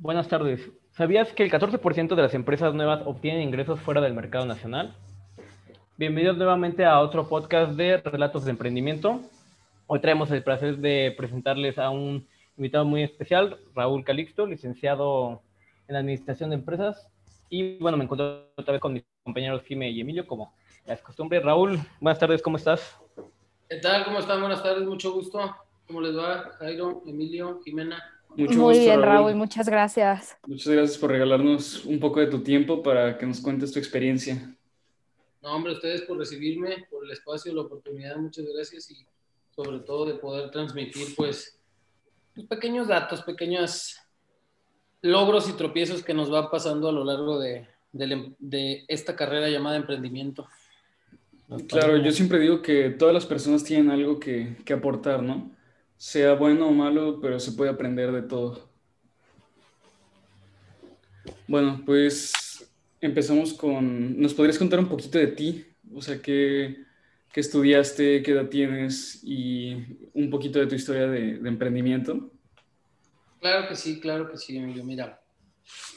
Buenas tardes. ¿Sabías que el 14% de las empresas nuevas obtienen ingresos fuera del mercado nacional? Bienvenidos nuevamente a otro podcast de Relatos de Emprendimiento. Hoy traemos el placer de presentarles a un invitado muy especial, Raúl Calixto, licenciado en Administración de Empresas. Y bueno, me encuentro otra vez con mis compañeros Jime y Emilio, como es costumbre. Raúl, buenas tardes, ¿cómo estás? ¿Qué tal? ¿Cómo están? Buenas tardes, mucho gusto. ¿Cómo les va, Jairo, Emilio, Jimena? Mucho Muy bien, Raúl. muchas gracias. Muchas gracias por regalarnos un poco de tu tiempo para que nos cuentes tu experiencia. No, hombre, ustedes por recibirme, por el espacio, la oportunidad, muchas gracias y sobre todo de poder transmitir, pues, pues pequeños datos, pequeños logros y tropiezos que nos va pasando a lo largo de, de esta carrera llamada emprendimiento. Claro, yo siempre digo que todas las personas tienen algo que, que aportar, ¿no? Sea bueno o malo, pero se puede aprender de todo. Bueno, pues empezamos con, ¿nos podrías contar un poquito de ti? O sea, ¿qué, qué estudiaste, qué edad tienes y un poquito de tu historia de, emprendimiento? Claro que sí, claro que sí, Emilio. Mira,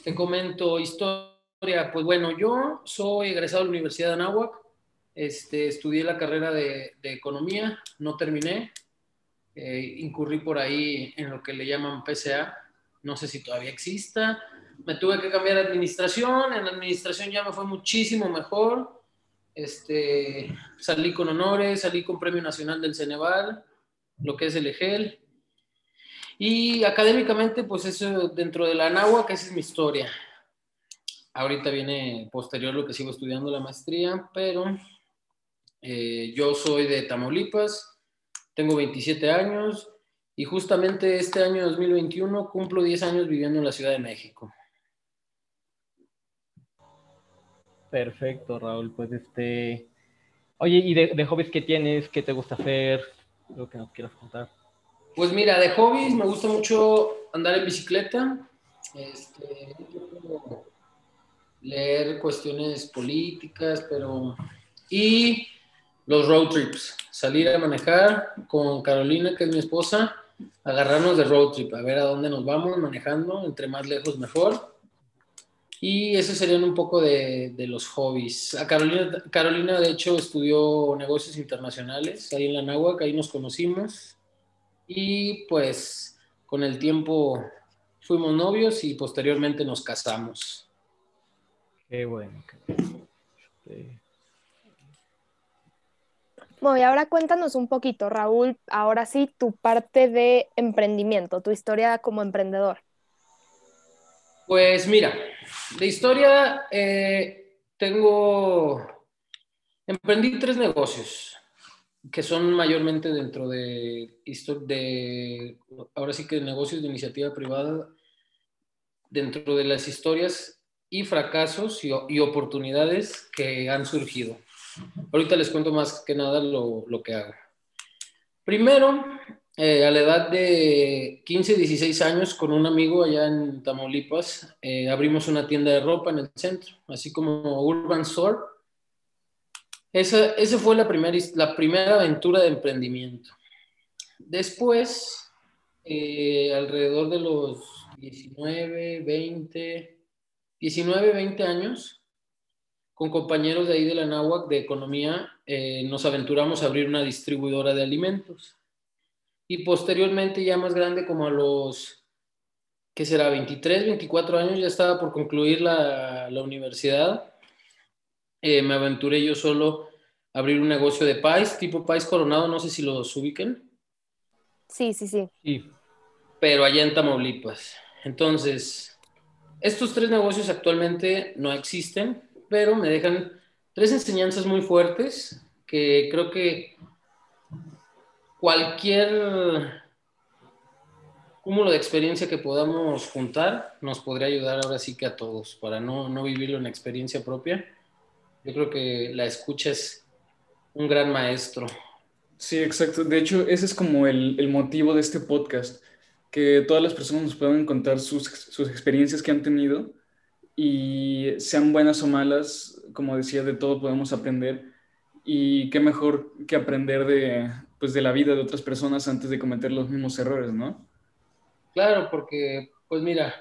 te comento historia. Pues bueno, yo soy egresado de la Universidad de Anáhuac. Este, estudié la carrera de economía, no terminé, eh, incurrí por ahí en lo que le llaman PCA, no sé si todavía exista. Me tuve que cambiar de administración, en la administración ya me fue muchísimo mejor. Este, salí con honores, salí con Premio Nacional del Ceneval, lo que es el EGEL. Y académicamente, pues eso dentro de la ANAHUA, que esa es mi historia. Ahorita viene posterior lo que sigo estudiando la maestría, pero eh, yo soy de Tamaulipas, tengo 27 años y justamente este año 2021 cumplo 10 años viviendo en la Ciudad de México. Perfecto, Raúl. Pues este. Oye, ¿y de, hobbies qué tienes? ¿Qué te gusta hacer? Lo que nos quieras contar. Pues mira, de hobbies me gusta mucho andar en bicicleta, este, leer cuestiones políticas, pero. Y los road trips, salir a manejar con Carolina, que es mi esposa, agarrarnos de road trip, a ver a dónde nos vamos manejando, entre más lejos mejor. Y eso serían un poco de, de los hobbies. Carolina, Carolina, de hecho, estudió negocios internacionales ahí en la Náhuac, ahí nos conocimos. Y pues con el tiempo fuimos novios y posteriormente nos casamos. Qué bueno. Este, bueno, y ahora cuéntanos un poquito, Raúl, ahora sí, tu parte de emprendimiento, tu historia como emprendedor. Pues mira, de historia eh, tengo, emprendí tres negocios que son mayormente dentro de, de, ahora sí que negocios de iniciativa privada, dentro de las historias y fracasos y, y oportunidades que han surgido. Ahorita les cuento más que nada lo, lo que hago. Primero, eh, a la edad de 15, 16 años, con un amigo allá en Tamaulipas, eh, abrimos una tienda de ropa en el centro, así como Urban Store. Esa, esa fue la primera, la primera aventura de emprendimiento. Después, eh, alrededor de los 19, 20, 19, 20 años, con compañeros de ahí de la NAWAC de economía, eh, nos aventuramos a abrir una distribuidora de alimentos. Y posteriormente, ya más grande, como a los, ¿qué será? 23, 24 años, ya estaba por concluir la, la universidad. Eh, me aventuré yo solo a abrir un negocio de pais, tipo pais coronado, no sé si los ubiquen. Sí, sí, sí. sí. Pero allá en Tamaulipas. Entonces, estos tres negocios actualmente no existen pero me dejan tres enseñanzas muy fuertes que creo que cualquier cúmulo de experiencia que podamos juntar nos podría ayudar ahora sí que a todos, para no, no vivirlo en experiencia propia. Yo creo que la escucha es un gran maestro. Sí, exacto. De hecho, ese es como el, el motivo de este podcast, que todas las personas nos puedan contar sus, sus experiencias que han tenido y sean buenas o malas, como decía, de todo podemos aprender y qué mejor que aprender de, pues, de la vida de otras personas antes de cometer los mismos errores, ¿no? Claro, porque, pues mira,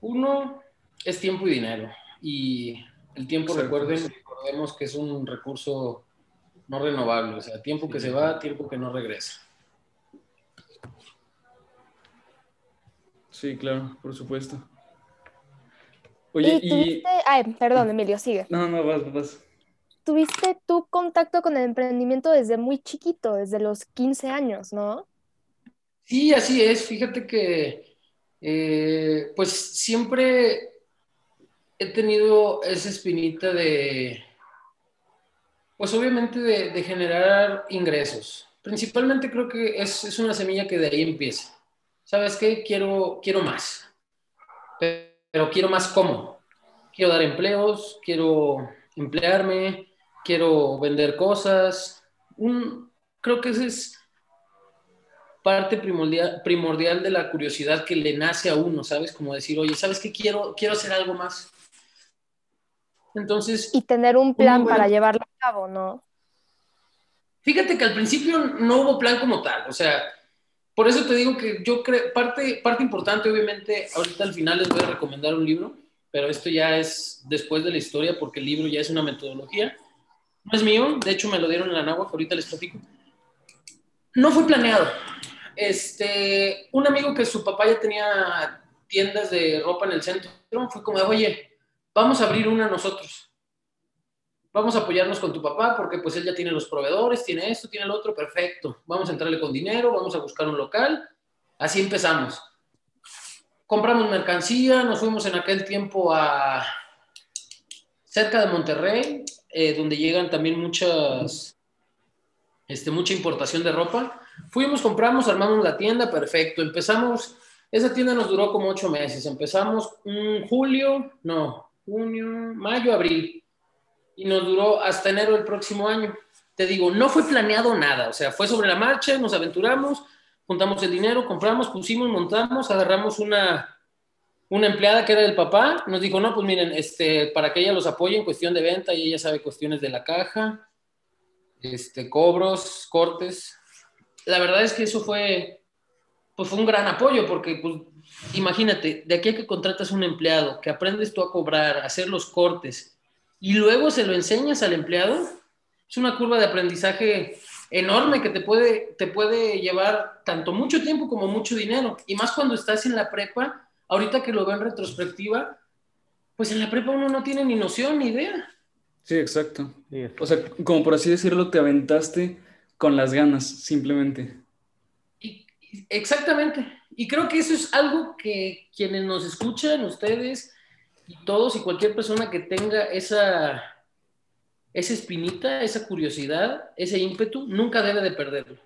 Uno es tiempo y dinero. Y el tiempo, Exacto. recuerden, recordemos que es un recurso no renovable. O sea, tiempo que se va, tiempo que no regresa. Sí, claro, por supuesto. Oye, ¿Y y... tuviste, ay, perdón, Emilio, sigue. No, no, vas, vas. Tuviste tu contacto con el emprendimiento desde muy chiquito, desde los 15 años, ¿no? Sí, así es. Fíjate que, eh, pues siempre he tenido esa espinita de, pues obviamente de, de generar ingresos. Principalmente creo que es, es una semilla que de ahí empieza. ¿Sabes qué? Quiero, quiero más. Pero, pero quiero más cómo. Quiero dar empleos, quiero emplearme, quiero vender cosas. Un, creo que ese es parte primordial, primordial de la curiosidad que le nace a uno, ¿sabes? Como decir, oye, ¿sabes qué? Quiero, quiero hacer algo más. Entonces, Y tener un plan bueno. para llevarlo a cabo, ¿no? fíjate que al principio no hubo plan como tal, o sea, por eso te digo que yo creo, parte, parte importante, obviamente, ahorita al final les voy a recomendar un libro, pero esto ya es después de la historia, porque el libro ya es una metodología. No es mío, de hecho me lo dieron en la náhuatl, ahorita les platico. No fue planeado. Este, un amigo que su papá ya tenía tiendas de ropa en el centro, fue como, oye, vamos a abrir una nosotros. Vamos a apoyarnos con tu papá porque pues él ya tiene los proveedores, tiene esto, tiene lo otro, perfecto. Vamos a entrarle con dinero, vamos a buscar un local. Así empezamos. Compramos mercancía, nos fuimos en aquel tiempo a cerca de Monterrey, eh, donde llegan también muchas, este, mucha importación de ropa. Fuimos, compramos, armamos la tienda, perfecto. Empezamos, esa tienda nos duró como ocho meses. Empezamos en julio, no, junio, mayo, abril. Y nos duró hasta enero del próximo año. Te digo, no fue planeado nada, o sea, fue sobre la marcha, nos aventuramos, juntamos el dinero, compramos, pusimos, montamos, agarramos una, una empleada que era del papá, nos dijo, no, pues miren, este, para que ella los apoye en cuestión de venta y ella sabe cuestiones de la caja, este, cobros, cortes. La verdad es que eso fue, pues fue un gran apoyo porque, pues, imagínate, de aquí a que contratas un empleado, que aprendes tú a cobrar, a hacer los cortes y luego se lo enseñas al empleado, es una curva de aprendizaje enorme que te puede, te puede llevar tanto mucho tiempo como mucho dinero. Y más cuando estás en la prepa, ahorita que lo veo en retrospectiva, pues en la prepa uno no tiene ni noción ni idea. Sí, exacto. O sea, como por así decirlo, te aventaste con las ganas, simplemente. Y- exactamente. Y creo que eso es algo que quienes nos escuchan, ustedes y todos y cualquier persona que tenga esa, esa espinita, esa curiosidad, ese ímpetu, nunca debe de perderlo.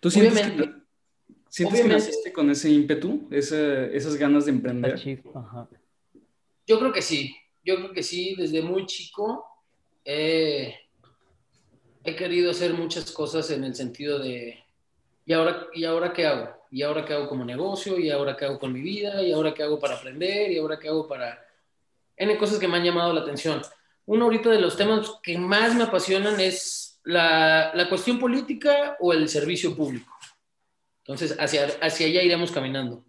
¿Tú sientes Obviamente. que, sientes que Obviamente. naciste con ese ímpetu, esa- esas ganas de emprender? ajá. Yo creo que sí, yo creo que sí, desde muy chico eh, he querido hacer muchas cosas en el sentido de, ¿y ahora, ¿y ahora qué hago? ¿Y ahora qué hago como negocio? ¿Y ahora qué hago con mi vida? ¿Y ahora qué hago para aprender? ¿Y ahora qué hago para...? N cosas que me han llamado la atención. Uno ahorita de los temas que más me apasionan es la, la cuestión política o el servicio público. Entonces, hacia, hacia allá iremos caminando.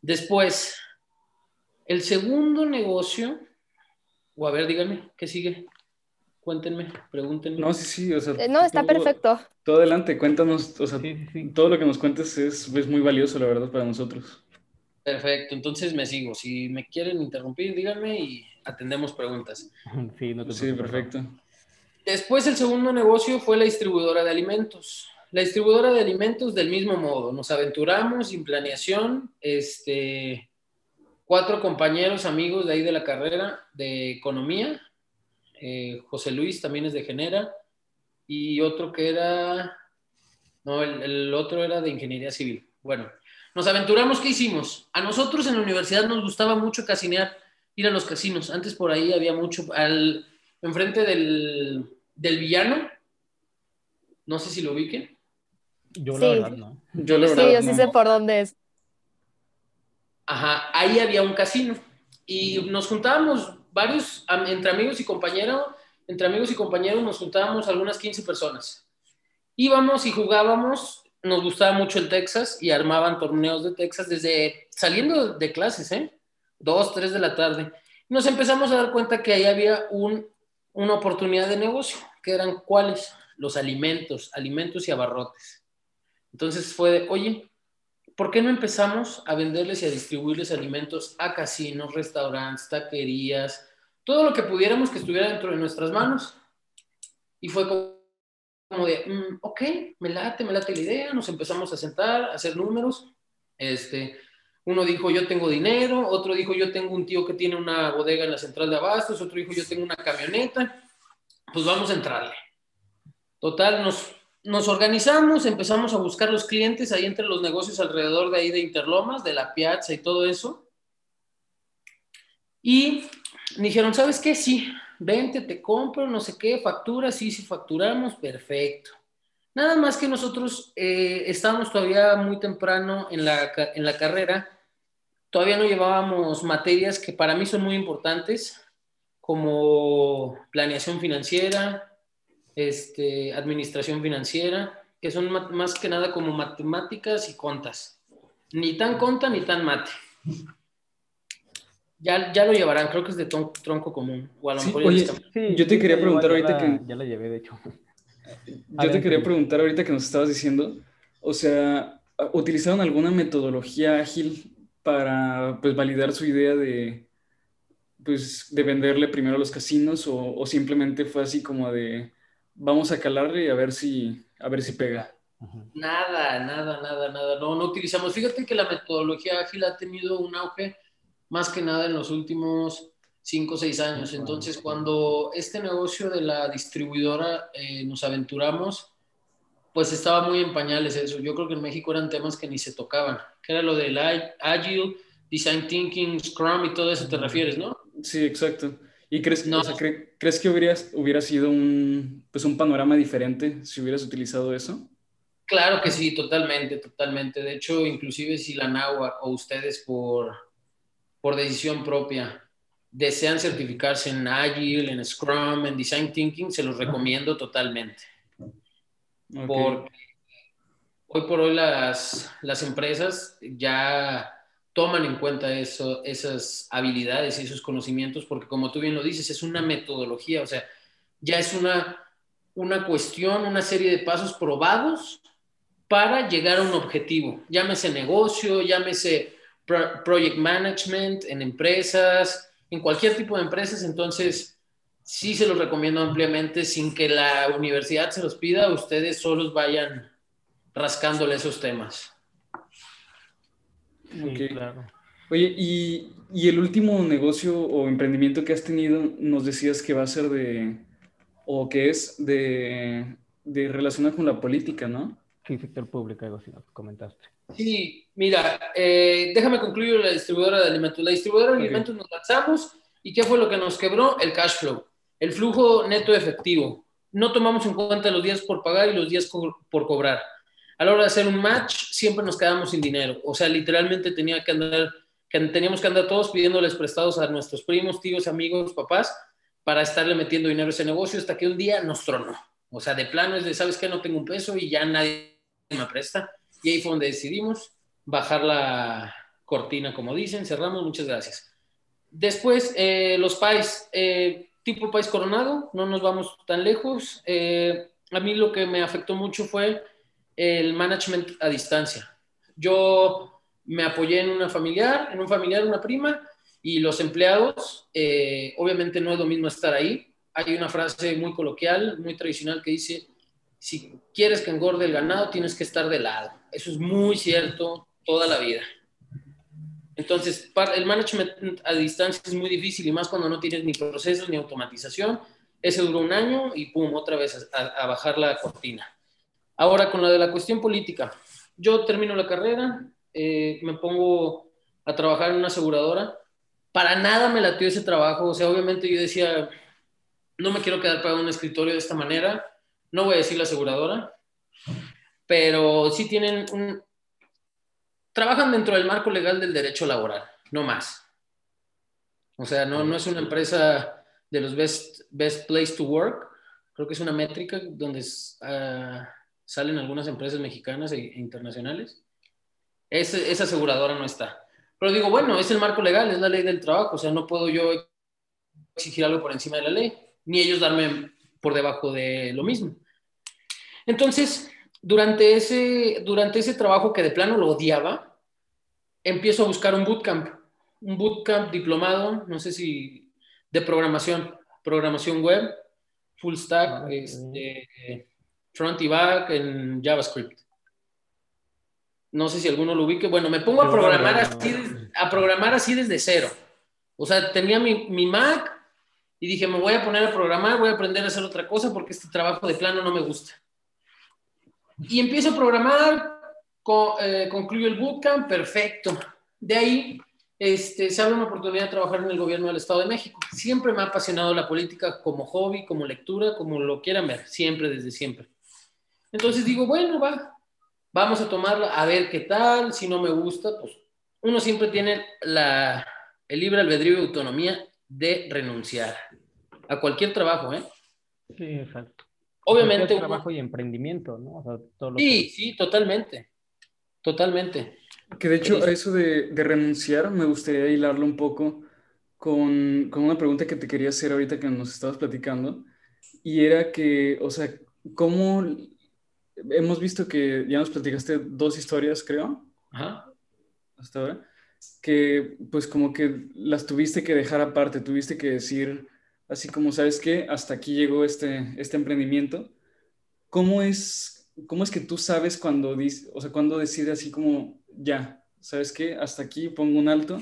Después, el segundo negocio, o a ver, díganme, ¿qué sigue? Cuéntenme, pregúntenme. No, sí, sí, o sea, Eh, No, está todo- perfecto. Todo adelante, cuéntanos, o sea, Sí, sí, sí. todo lo que nos cuentes es, es muy valioso, la verdad, para nosotros. Perfecto, entonces me sigo. Si me quieren interrumpir, díganme y atendemos preguntas. Sí, no te Sí, perfecto. Después el segundo negocio fue la distribuidora de alimentos. La distribuidora de alimentos del mismo modo. Nos aventuramos sin planeación. Este, cuatro compañeros, amigos de ahí de la carrera de economía. Eh, José Luis también es de Genera. Y otro que era... No, el, el otro era de ingeniería civil. Bueno, nos aventuramos. ¿Qué hicimos? A nosotros en la universidad nos gustaba mucho casinear, ir a los casinos. Antes por ahí había mucho... Al, enfrente del, del villano. No sé si lo ubiquen. Yo Sí. la verdad no. Yo la Sí, verdad yo sí no. sé por dónde es. Ajá, ahí había un casino. Y nos juntábamos varios, entre amigos y compañeros, entre amigos y compañeros nos juntábamos algunas 15 personas. Íbamos y jugábamos, nos gustaba mucho el Texas y armaban torneos de Texas desde saliendo de clases, ¿eh? 2, 3 de la tarde. Nos empezamos a dar cuenta que ahí había un, una oportunidad de negocio, que eran cuáles? Los alimentos, alimentos y abarrotes. Entonces fue de, oye, ¿por qué no empezamos a venderles y a distribuirles alimentos a casinos, restaurantes, taquerías, todo lo que pudiéramos que estuviera dentro de nuestras manos? Y fue como de, mm, ok, me late, me late la idea, nos empezamos a sentar, a hacer números. Este, uno dijo, yo tengo dinero, otro dijo, yo tengo un tío que tiene una bodega en la central de abastos, otro dijo, yo tengo una camioneta, pues vamos a entrarle. Total, nos, nos organizamos, empezamos a buscar los clientes ahí entre los negocios alrededor de ahí de Interlomas, de la Piazza y todo eso. Y dijeron, ¿sabes qué? Sí, vente, te compro, no sé qué, factura, sí, sí facturamos, perfecto. Nada más que nosotros eh, estábamos todavía muy temprano en la, en la carrera, todavía no llevábamos materias que para mí son muy importantes, como planeación financiera, este, administración financiera, que son más que nada como matemáticas y contas. Ni tan conta ni tan mate. Ya, ya lo llevarán, creo que es de tronco común. O a lo mejor oye, yo te quería preguntar ahorita que... Ya la llevé, de hecho. Yo te quería preguntar ahorita que nos estabas diciendo, o sea, ¿utilizaron alguna metodología ágil para pues, validar su idea de, pues, de venderle primero a los casinos o, o, simplemente fue así como de vamos a calarle y a ver si, a ver si pega? Nada, nada, nada, nada. No, no utilizamos. Fíjate que la metodología ágil ha tenido un auge más que nada en los últimos cinco o seis años. Entonces, cuando este negocio de la distribuidora eh, nos aventuramos, pues estaba muy en pañales eso. Yo creo que en México eran temas que ni se tocaban, que era lo del Agile, Design Thinking, Scrum y todo eso te refieres, ¿no? Sí, exacto. ¿Y crees, no. crees que hubieras, hubiera sido un, pues un panorama diferente si hubieras utilizado eso? Claro que sí, totalmente, totalmente. De hecho, inclusive si la NAWA o ustedes por, por decisión propia desean certificarse en Agile, en Scrum, en Design Thinking, se los recomiendo totalmente. Porque hoy por hoy las, las empresas ya toman en cuenta eso, esas habilidades y esos conocimientos, porque como tú bien lo dices, es una metodología, o sea, ya es una, una cuestión, una serie de pasos probados para llegar a un objetivo. Llámese negocio, llámese project management en empresas, en cualquier tipo de empresas, entonces sí se los recomiendo ampliamente sin que la universidad se los pida, ustedes solos vayan rascándole esos temas. claro. Oye, y, y, el último negocio o emprendimiento que has tenido, nos decías que va a ser de, o que es de, de relacionado con la política, ¿no? Sí, sector público, algo así, comentaste. Sí, mira, eh, déjame concluir la distribuidora de alimentos. La distribuidora de alimentos nos lanzamos y ¿qué fue lo que nos quebró? El cash flow, el flujo neto efectivo. No tomamos en cuenta los días por pagar y los días por cobrar. A la hora de hacer un match, siempre nos quedamos sin dinero. O sea, literalmente tenía que andar, que teníamos que andar todos pidiéndoles prestados a nuestros primos, tíos, amigos, papás, para estarle metiendo dinero a ese negocio hasta que un día nos tronó. O sea, de plano es de, ¿sabes qué? No tengo un peso y ya nadie me presta y ahí fue donde decidimos bajar la cortina, como dicen, cerramos, muchas gracias. Después, eh, los países, eh, tipo país coronado, no nos vamos tan lejos. Eh, a mí lo que me afectó mucho fue el management a distancia. Yo me apoyé en una familiar, en un familiar, una prima, y los empleados, obviamente no es lo mismo estar ahí. Hay una frase muy coloquial, muy tradicional que dice, si quieres que engorde el ganado, tienes que estar de lado. Eso es muy cierto toda la vida. Entonces, el management a distancia es muy difícil y más cuando no tienes ni procesos ni automatización. Ese duró un año y pum, otra vez a, bajar la cortina. Ahora, con la de la cuestión política. Yo termino la carrera, eh, me pongo a trabajar en una aseguradora. Para nada me latió ese trabajo. O sea, obviamente yo decía, no me quiero quedar para un escritorio de esta manera no voy a decir la aseguradora, pero sí tienen un... Trabajan dentro del marco legal del derecho laboral, no más. O sea, no, no es una empresa de los best, best place to work, creo que es una métrica donde uh, salen algunas empresas mexicanas e, internacionales. esa aseguradora no está. Pero digo, bueno, es el marco legal, es la ley del trabajo, o sea, no puedo yo exigir algo por encima de la ley, ni ellos darme por debajo de lo mismo. Entonces, durante ese, durante ese trabajo que de plano lo odiaba, empiezo a buscar un bootcamp, un bootcamp diplomado, no sé si de programación, programación web, full stack, ah, este, front y back en JavaScript. No sé si alguno lo ubique. Bueno, me pongo a programar así, a programar así desde cero. O sea, tenía mi, mi Mac y dije, me voy a poner a programar, voy a aprender a hacer otra cosa porque este trabajo de plano no me gusta. Y empiezo a programar, eh, concluyo el bootcamp, perfecto. De ahí este, se abre una oportunidad de trabajar en el gobierno del Estado de México. Siempre me ha apasionado la política como hobby, como lectura, como lo quieran ver, siempre, desde siempre. Entonces digo, bueno, va, vamos a tomarla, a ver qué tal, si no me gusta, pues uno siempre tiene la, el libre albedrío y autonomía de renunciar a cualquier trabajo, ¿eh? Sí, exacto. Obviamente. trabajo y emprendimiento, ¿no? sí, sí, totalmente. Totalmente. Que de hecho, a eso de, renunciar, me gustaría hilarlo un poco con, con, una pregunta que te quería hacer ahorita que nos estabas platicando. Y era que, o sea, ¿cómo hemos visto que ya nos platicaste dos historias, creo? Ajá. Hasta ahora. Que pues como que las tuviste que dejar aparte, tuviste que decir así como, ¿sabes qué? Hasta aquí llegó este, este emprendimiento. ¿Cómo es, ¿Cómo es que tú sabes cuando, o sea, cuando decides así como, ya, ¿sabes qué? Hasta aquí pongo un alto,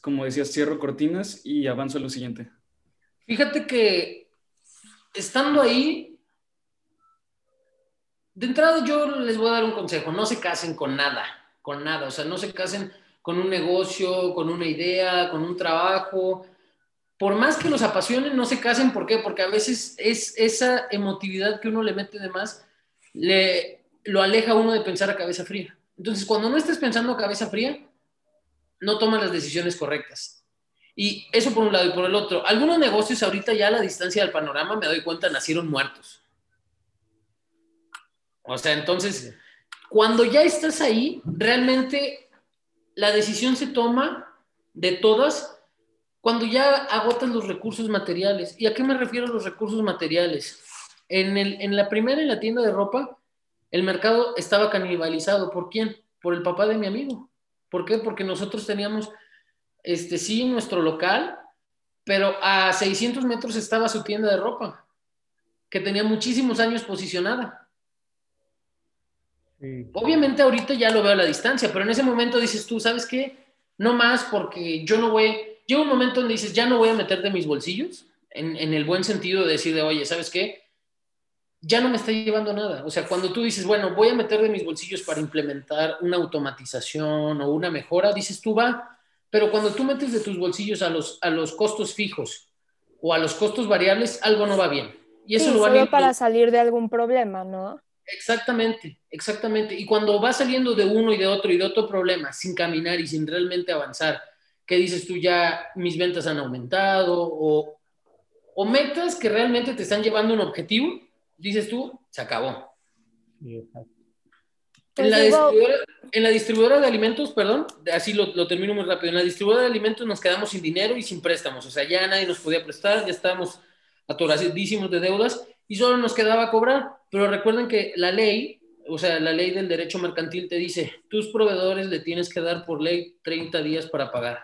como decías, cierro cortinas y avanzo a lo siguiente. Fíjate que estando ahí, de entrada yo les voy a dar un consejo, no se casen con nada, con nada, o sea, no se casen con un negocio, con una idea, con un trabajo, por más que los apasionen, no se casen. ¿Por qué? Porque a veces es esa emotividad que uno le mete de más, le, lo aleja uno de pensar a cabeza fría. Entonces, cuando no estés pensando a cabeza fría, no tomas las decisiones correctas. Y eso por un lado y por el otro. Algunos negocios ahorita ya a la distancia del panorama, me doy cuenta, nacieron muertos. O sea, entonces, cuando ya estás ahí, realmente la decisión se toma de todas cuando ya agotas los recursos materiales. ¿Y a qué me refiero a los recursos materiales? En, el, en la primera, en la tienda de ropa, el mercado estaba canibalizado. ¿Por quién? Por el papá de mi amigo. ¿Por qué? Porque nosotros teníamos, este, sí, nuestro local, pero a 600 metros estaba su tienda de ropa, que tenía muchísimos años posicionada. Obviamente ahorita ya lo veo a la distancia, pero en ese momento dices tú, ¿sabes qué? No más porque yo no voy, llega un momento donde dices, ya no voy a meter de mis bolsillos, en, el buen sentido de decir, de, oye, ¿sabes qué? Ya no me está llevando nada. O sea, cuando tú dices, bueno, voy a meter de mis bolsillos para implementar una automatización o una mejora, dices, tú va, pero cuando tú metes de tus bolsillos a los, a los costos fijos o a los costos variables, algo no va bien. Y eso sí, lo solo para salir de algún problema, ¿no? Exactamente, exactamente. Y cuando va saliendo de uno y de otro y de otro problema sin caminar y sin realmente avanzar, ¿Qué dices tú ya mis ventas han aumentado o, o metas que realmente te están llevando un objetivo, dices tú, se acabó. en, la distribuidora, en la distribuidora de alimentos, perdón, así lo, lo, termino muy rápido, en la distribuidora de alimentos nos quedamos sin dinero y sin préstamos, o sea, ya nadie nos podía prestar, ya estábamos atoradísimos de deudas y solo nos quedaba cobrar, pero recuerden que la ley, o sea, la ley del derecho mercantil te dice, tus proveedores le tienes que dar por ley 30 días para pagar.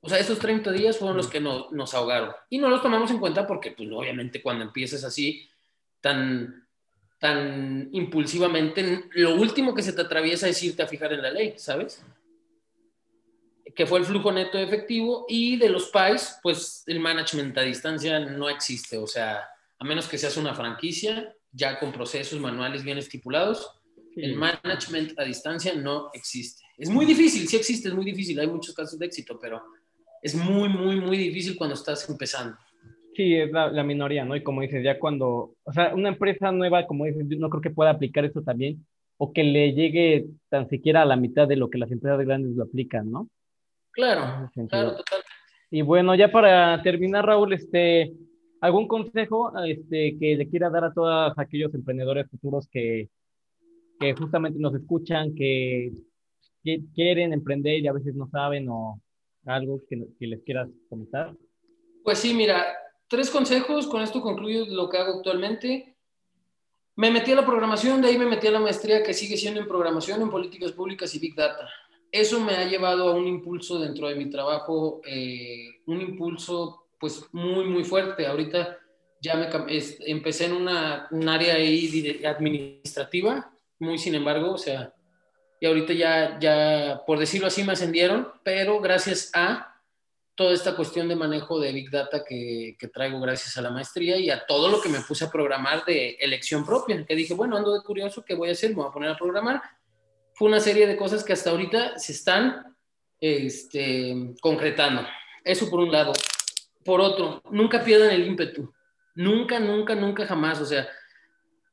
O sea, esos 30 días fueron los que nos ahogaron. Y no los tomamos en cuenta porque, pues, obviamente, cuando empiezas así, tan, tan impulsivamente, lo último que se te atraviesa es irte a fijar en la ley, ¿sabes? Que fue el flujo neto de efectivo y de los PAIs, pues el management a distancia no existe. O sea, a menos que seas una franquicia, ya con procesos manuales bien estipulados, el management a distancia no existe. Es muy difícil, sí existe, es muy difícil, hay muchos casos de éxito, pero es muy, muy, muy difícil cuando estás empezando. Sí, es la, minoría, ¿no? Y como dices, ya cuando, o sea, una empresa nueva, como dices, no creo que pueda aplicar eso también, o que le llegue tan siquiera a la mitad de lo que las empresas grandes lo aplican, ¿no? Claro, claro, totalmente. Y bueno, ya para terminar, Raúl, este, ¿algún consejo este, que le quiera dar a todos aquellos emprendedores futuros que, que justamente nos escuchan, que que quieren emprender y a veces no saben o algo que, que les quieras comentar. Pues sí, mira, tres consejos, con esto concluyo lo que hago actualmente. Me metí a la programación, de ahí me metí a la maestría que sigue siendo en programación, en políticas públicas y Big Data. Eso me ha llevado a un impulso dentro de mi trabajo, eh, un impulso pues muy, muy fuerte. Ahorita ya me empecé en una, un área ahí administrativa, muy sin embargo, o sea, y ahorita ya, ya, por decirlo así, me ascendieron, pero gracias a toda esta cuestión de manejo de Big Data que, que, traigo gracias a la maestría y a todo lo que me puse a programar de elección propia, que dije, bueno, ando de curioso, ¿qué voy a hacer? Me voy a poner a programar. Fue una serie de cosas que hasta ahorita se están este, concretando. Eso por un lado. Por otro, nunca pierdan el ímpetu. Nunca, nunca, nunca jamás. O sea,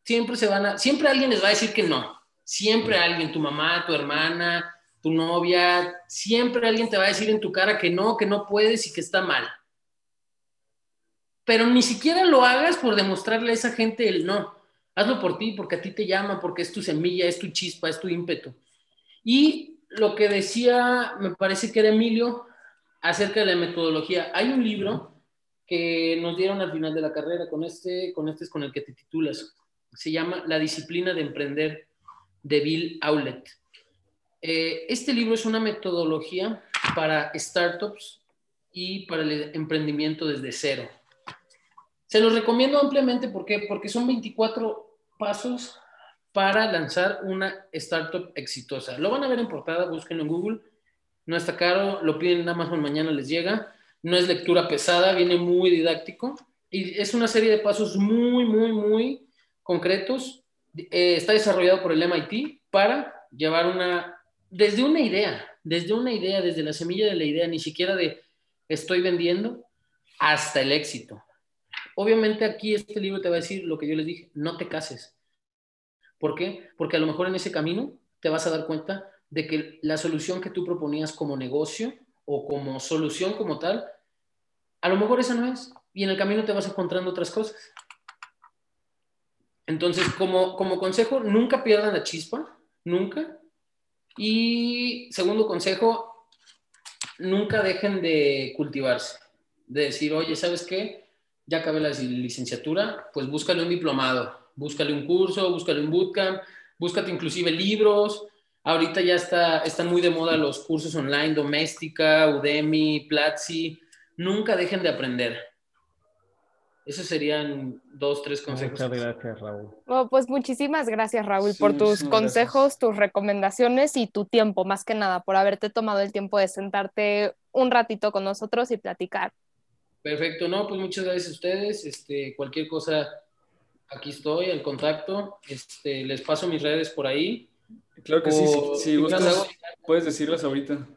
siempre se van a, siempre alguien les va a decir que no. Siempre alguien, tu mamá, tu hermana, tu novia, siempre alguien te va a decir en tu cara que no, que no puedes y que está mal. Pero ni siquiera lo hagas por demostrarle a esa gente el no. Hazlo por ti, porque a ti te llama, porque es tu semilla, es tu chispa, es tu ímpetu. Y lo que decía, me parece que era Emilio, acerca de la metodología. Hay un libro que nos dieron al final de la carrera, con este, con este es con el que te titulas. Se llama La disciplina de emprender de Bill Aulet. Eh, este libro es una metodología para startups y para el emprendimiento desde cero. Se los recomiendo ampliamente porque, porque son 24 pasos para lanzar una startup exitosa. Lo van a ver en portada, búsquenlo en Google. No está caro, lo piden en Amazon, mañana les llega. No es lectura pesada, viene muy didáctico. Y es una serie de pasos muy, muy, muy concretos. Eh, está desarrollado por el MIT para llevar una desde una idea, desde una idea, desde la semilla de la idea, ni siquiera de estoy vendiendo, hasta el éxito. Obviamente aquí este libro te va a decir lo que yo les dije, no te cases. ¿Por qué? Porque a lo mejor en ese camino te vas a dar cuenta de que la solución que tú proponías como negocio o como solución como tal, a lo mejor esa no es. Y en el camino te vas encontrando otras cosas. Entonces, como, como consejo, nunca pierdan la chispa, nunca. Y segundo consejo, nunca dejen de cultivarse, de decir, oye, ¿sabes qué? Ya acabé la licenciatura, pues búscale un diplomado, búscale un curso, búscale un bootcamp, búscate inclusive libros. Ahorita ya está, están muy de moda los cursos online, Doméstica, Udemy, Platzi. Nunca dejen de aprender. Esos serían dos, tres consejos. Muchas gracias, Raúl. pues muchísimas gracias, Raúl, por tus consejos, tus recomendaciones y tu tiempo, más que nada, por haberte tomado el tiempo de sentarte un ratito con nosotros y platicar. Perfecto, no, pues muchas gracias a ustedes. Este, cualquier cosa, aquí estoy, el contacto. Este, les paso mis redes por ahí. Claro que sí, si gustas, puedes decirlas ahorita.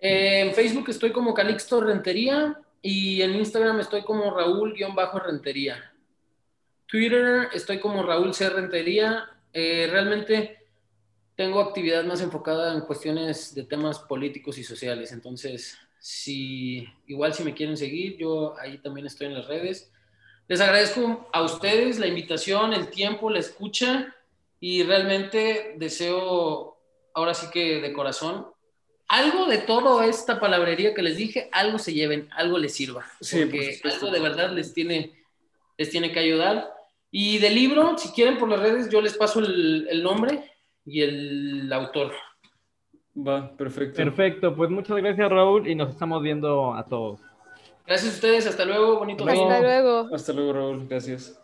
Eh, en Facebook estoy como Calixto Rentería y en Instagram estoy como Raúl-Rentería. Twitter estoy como Raúl C. Rentería. Eh, realmente tengo actividad más enfocada en cuestiones de temas políticos y sociales. Entonces, si igual si me quieren seguir, yo ahí también estoy en las redes. Les agradezco a ustedes la invitación, el tiempo, la escucha y realmente deseo, ahora sí que de corazón, algo de toda esta palabrería que les dije, algo se lleven, algo les sirva. porque algo de verdad les tiene, les tiene que ayudar. Y del libro, si quieren por las redes, yo les paso el, el nombre y el autor. Va, perfecto. Perfecto, pues muchas gracias Raúl y nos estamos viendo a todos. Gracias a ustedes, hasta luego, bonito. Hasta luego. Hasta luego Raúl, gracias.